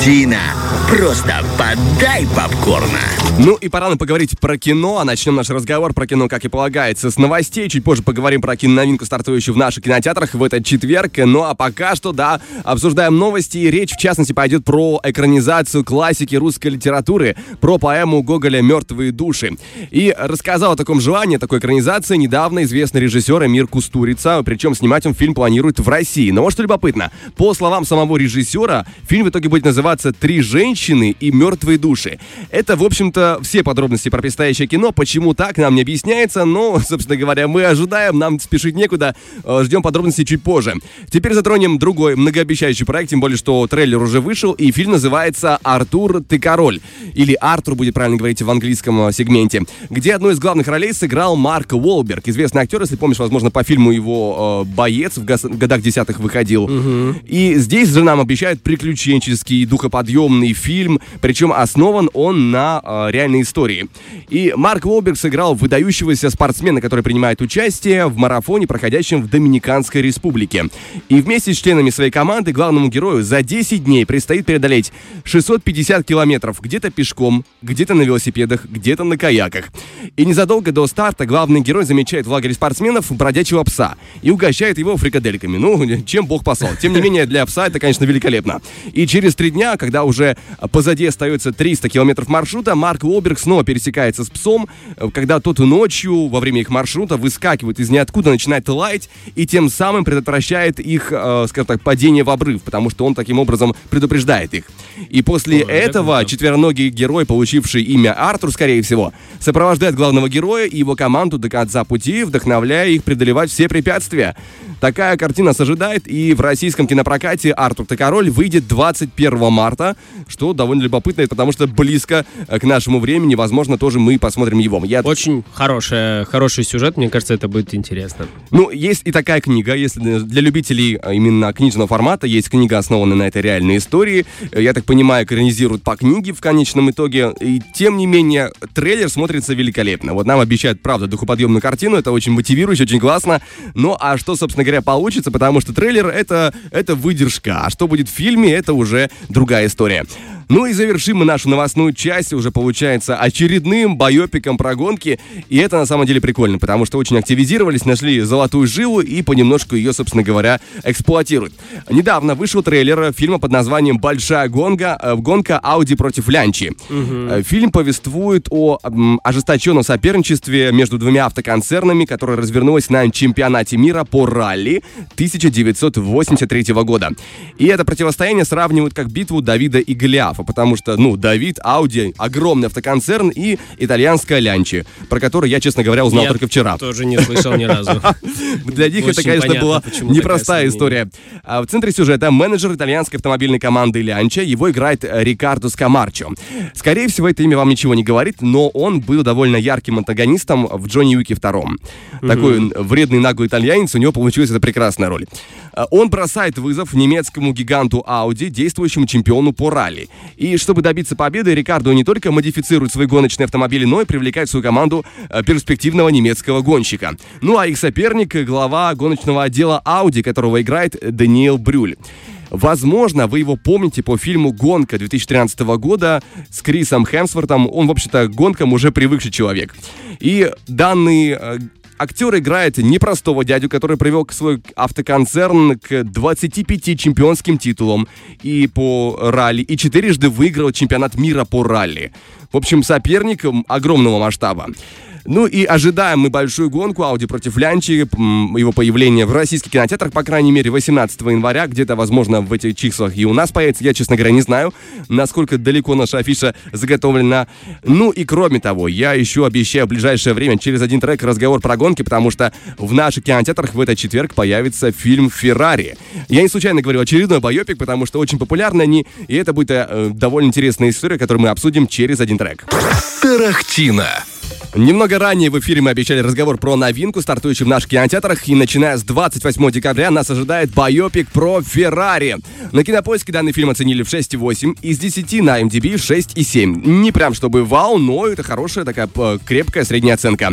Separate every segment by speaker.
Speaker 1: Тарахтина. Просто подай попкорна.
Speaker 2: Ну и пора нам поговорить про кино. А начнем наш разговор про кино, как и полагается, с новостей. Чуть позже поговорим про киноновинку, стартующую в наших кинотеатрах в этот четверг. Ну а пока что, да, обсуждаем новости. Речь, в частности, пойдет про экранизацию классики русской литературы, про поэму Гоголя «Мертвые души». И рассказал о таком желании, такой экранизации недавно известный режиссер Эмир Кустурица. Причем снимать он фильм планирует в России. Но вот что любопытно. По словам самого режиссера, фильм в итоге будет называться «Три женщины и мертвые души». Это, в общем-то, все подробности про предстоящее кино. Почему так, нам не объясняется, но, собственно говоря, мы ожидаем, нам спешить некуда, э, ждем подробностей чуть позже. Теперь затронем другой многообещающий проект, тем более, что трейлер уже вышел, и фильм называется «Артур, ты король». Или «Артур» будет правильно говорить в английском э, сегменте, где одну из главных ролей сыграл Марк Уолберг, известный актер, если помнишь, возможно, по фильму его э, «Боец» в, гос- в годах десятых выходил. Угу. И здесь же нам обещают приключенческий, духоподъемный фильм, причем основан он на э, реальной истории. И Марк Уолберг сыграл выдающегося спортсмена, который принимает участие в марафоне, проходящем в Доминиканской республике. И вместе с членами своей команды главному герою за 10 дней предстоит преодолеть 650 километров где-то пешком, где-то на велосипедах, где-то на каяках. И незадолго до старта главный герой замечает в лагере спортсменов бродячего пса и угощает его фрикадельками. Ну, чем бог послал. Тем не менее, для пса это, конечно, великолепно. И через три дня, когда уже позади остается 300 километров маршрута, Марк Уолберг снова пересекается с псом, когда тот ночью во время их маршрута выскакивает из ниоткуда, начинает лаять и тем самым предотвращает их, э, скажем так, падение в обрыв, потому что он таким образом предупреждает их. И после
Speaker 3: Ой,
Speaker 2: этого
Speaker 3: это-
Speaker 2: четвероногий герой, получивший имя Артур, скорее всего, сопровождает главного героя и его команду до конца пути, вдохновляя их преодолевать все препятствия. Такая картина нас ожидает, и в российском кинопрокате «Артур ты король» выйдет 21 марта, что довольно любопытно, потому что близко э, к нашему времени, возможно, тоже мы посмотрим его. Я
Speaker 3: Очень хорошая, хороший сюжет, мне кажется, это будет интересно.
Speaker 2: Ну, есть и такая книга, если для любителей а, именно книжного формата, есть книга, основанная на этой реальной истории. Э, Я так понимаю, экранизируют по книге в конечном итоге. И тем не менее, трейлер смотрится великолепно. Вот нам обещают, правда, духоподъемную картину, это очень мотивирующе, очень классно. Ну, а что, собственно говоря, получится, потому что трейлер это, это выдержка, а что будет в фильме, это уже другая история. Ну и завершим мы нашу новостную часть уже, получается, очередным байопиком про гонки. И это на самом деле прикольно, потому что очень активизировались, нашли золотую жилу и понемножку ее, собственно говоря, эксплуатируют. Недавно вышел трейлер фильма под названием «Большая гонка», э, гонка Ауди против Лянчи. Э, Фильм повествует о ожесточенном соперничестве между двумя автоконцернами, которое развернулось на чемпионате мира по ралли 1983 года. И это противостояние сравнивают как битву Давида и Голиафа, потому что, ну, Давид, Ауди, огромный автоконцерн и итальянская Лянчи, про который я, честно говоря, узнал
Speaker 3: Я
Speaker 2: только вчера.
Speaker 3: Тоже не слышал ни разу.
Speaker 2: Для них это, конечно, была непростая история. А в центре сюжета менеджер итальянской автомобильной команды Лянча. Его играет э, Рикардо Скамарчо. Скорее всего, это имя вам ничего не говорит, но он был довольно ярким антагонистом в Джонни Уике втором. Такой вредный наглый итальянец, у него получилась эта прекрасная роль. А Он бросает вызов немецкому гиганту Audi, действующему чемпиону по ралли. И чтобы добиться победы, Рикардо не только модифицирует свои гоночные автомобили, но и привлекает в свою команду э, перспективного немецкого гонщика. Ну а их соперник — глава гоночного отдела Audi, которого играет Даниэл Брюль. Возможно, вы его помните по фильму «Гонка» 2013 года с Крисом Хемсвортом. Он, в общем-то, гонкам уже привыкший человек. И данный э, актер играет непростого дядю, который привел свой автоконцерн к 25 чемпионским титулам и по ралли, и четырежды выиграл чемпионат мира по ралли. В общем, соперник м, огромного масштаба. Ну и ожидаем мы большую гонку Ауди против Лянчи, его появление в российских кинотеатрах, по крайней мере, 18 января, где-то, возможно, в этих числах и у нас появится. Я, честно говоря, не знаю, насколько далеко наша афиша заготовлена. Ну и кроме того, я еще обещаю в ближайшее время через один трек разговор про гонки, потому что в наших кинотеатрах в этот четверг появится фильм «Феррари». Я не случайно говорю очередной байопик, потому что очень популярны они, и это будет э, довольно интересная история, которую мы обсудим через один трек.
Speaker 1: Тарахтино.
Speaker 2: Немного ранее в эфире мы обещали разговор про новинку, стартующую в наших кинотеатрах, и начиная с 28 декабря нас ожидает байопик про Феррари. На кинопоиске данный фильм оценили в 6,8, из 10 на MDB 6,7. Не прям чтобы вау, но это хорошая такая крепкая средняя оценка.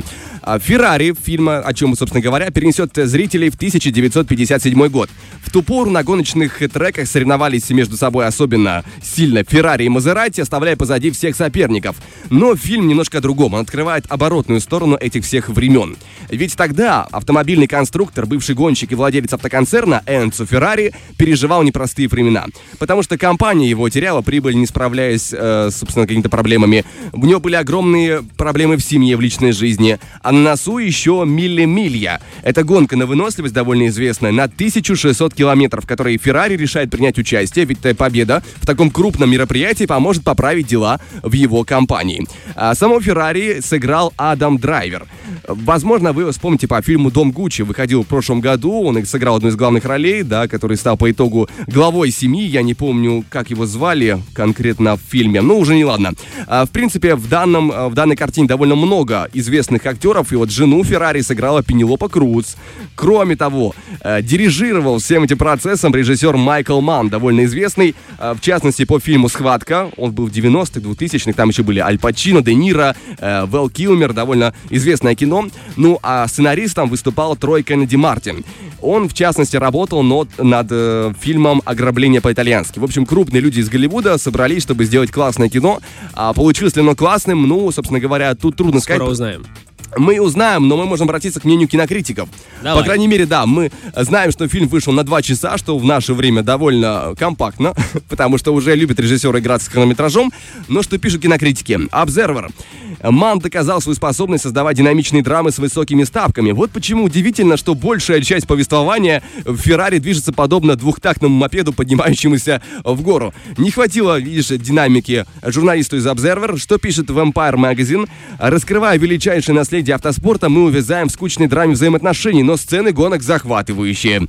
Speaker 2: А, Феррари, фильма, о чем, собственно говоря, перенесет зрителей в 1957 год. В ту пору на гоночных треках соревновались между собой особенно сильно Феррари и Мазерати, оставляя позади всех соперников. Но фильм немножко о другом. Он открывает оборотную сторону этих всех времен. Ведь тогда автомобильный конструктор, бывший гонщик и владелец автоконцерна Энцо Феррари переживал непростые времена. Потому что компания его теряла прибыль, не справляясь, э, собственно, какими-то проблемами. У него были огромные проблемы в семье, в личной жизни. А на носу еще милли-милья. Это гонка на выносливость довольно известная, на 1600 километров, в которой Феррари решает принять участие, ведь победа в таком крупном мероприятии поможет поправить дела в его компании. А само Феррари сыграл Адам Драйвер. Возможно, вы его вспомните по фильму «Дом Гуччи». Выходил в прошлом году, он сыграл одну из главных ролей, да, который стал по итогу главой семьи. Я не помню, как его звали конкретно в фильме, но уже не ладно. А, в принципе, в, данном, в данной картине довольно много известных актеров, и вот жену Феррари сыграла Пенелопа Круз. Кроме того, э, дирижировал всем этим процессом режиссер Майкл Ман, довольно известный, э, в частности, по фильму «Схватка». Он был в 90-х, 2000-х, там еще были Аль Пачино, Де Ниро, э, Вэл Килмер, довольно известное кино. Ну, а сценаристом выступал Трой Кеннеди Мартин. Он, в частности, работал над, над э, фильмом «Ограбление по-итальянски». В общем, крупные люди из Голливуда собрались, чтобы сделать классное кино. А получилось ли оно классным? Ну, собственно говоря, тут трудно
Speaker 3: Скоро
Speaker 2: сказать.
Speaker 3: узнаем.
Speaker 2: Мы узнаем, но мы можем обратиться к мнению кинокритиков.
Speaker 3: Давай.
Speaker 2: По крайней мере, да, мы знаем, что фильм вышел на два часа, что в наше время довольно компактно, потому что уже любят режиссеры играть с хронометражом. Но что пишут кинокритики? Observer. Ман доказал свою способность создавать динамичные драмы с высокими ставками. Вот почему удивительно, что большая часть повествования в Феррари движется подобно двухтактному мопеду, поднимающемуся в гору. Не хватило, видишь, динамики журналисту из Observer, что пишет Vampire Magazine. Раскрывая величайшее наследие автоспорта, мы увязаем в скучной драме взаимоотношений, но сцены гонок захватывающие.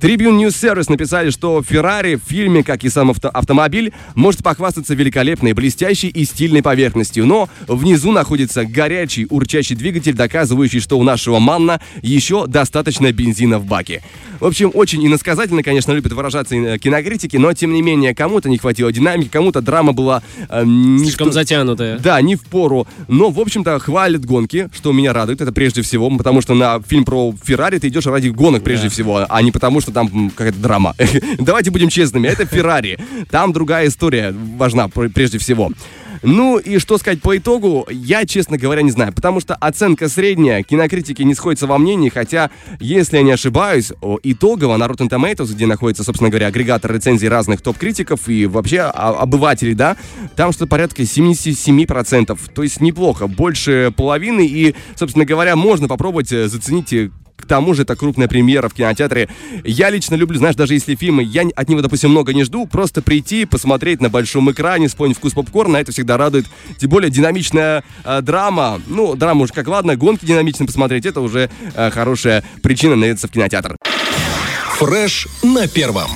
Speaker 2: Tribune News Service написали, что Ferrari в фильме, как и сам авто- автомобиль, может похвастаться великолепной, блестящей и стильной поверхностью, но внизу находится горячий, урчащий двигатель, доказывающий, что у нашего Манна еще достаточно бензина в баке. В общем, очень иносказательно, конечно, любят выражаться э, кинокритики, но, тем не менее, кому-то не хватило динамики, кому-то драма была... э, не
Speaker 3: Слишком
Speaker 2: в
Speaker 3: затянутая.
Speaker 2: да, не в пору. Но, в общем-то, хвалят гонки, что меня радует. Это прежде всего, потому что на фильм про Феррари ты идешь ради гонок прежде
Speaker 3: Да.
Speaker 2: всего, а не потому, что там м, какая-то драма. Давайте будем честными, это Феррари. Там другая история важна пр- прежде всего. Ну и что сказать по итогу, я, честно говоря, не знаю, потому что оценка средняя, кинокритики не сходятся во мнении, хотя, если я не ошибаюсь, итогово на Rotten Tomatoes, где находится, собственно говоря, агрегатор рецензий разных топ-критиков и вообще обывателей, да, там что-то порядка 77%, то есть неплохо, больше половины, и, собственно говоря, можно попробовать э, заценить э, к тому же это крупная премьера в кинотеатре. Я лично люблю, знаешь, даже если фильмы, я от него, допустим, много не жду, просто прийти, посмотреть на большом экране, вспомнить вкус попкорна, это всегда радует. Тем более динамичная э, драма, ну, драма уж как ладно, гонки динамично посмотреть, это уже э, хорошая причина наведаться в кинотеатр.
Speaker 1: Фреш на первом.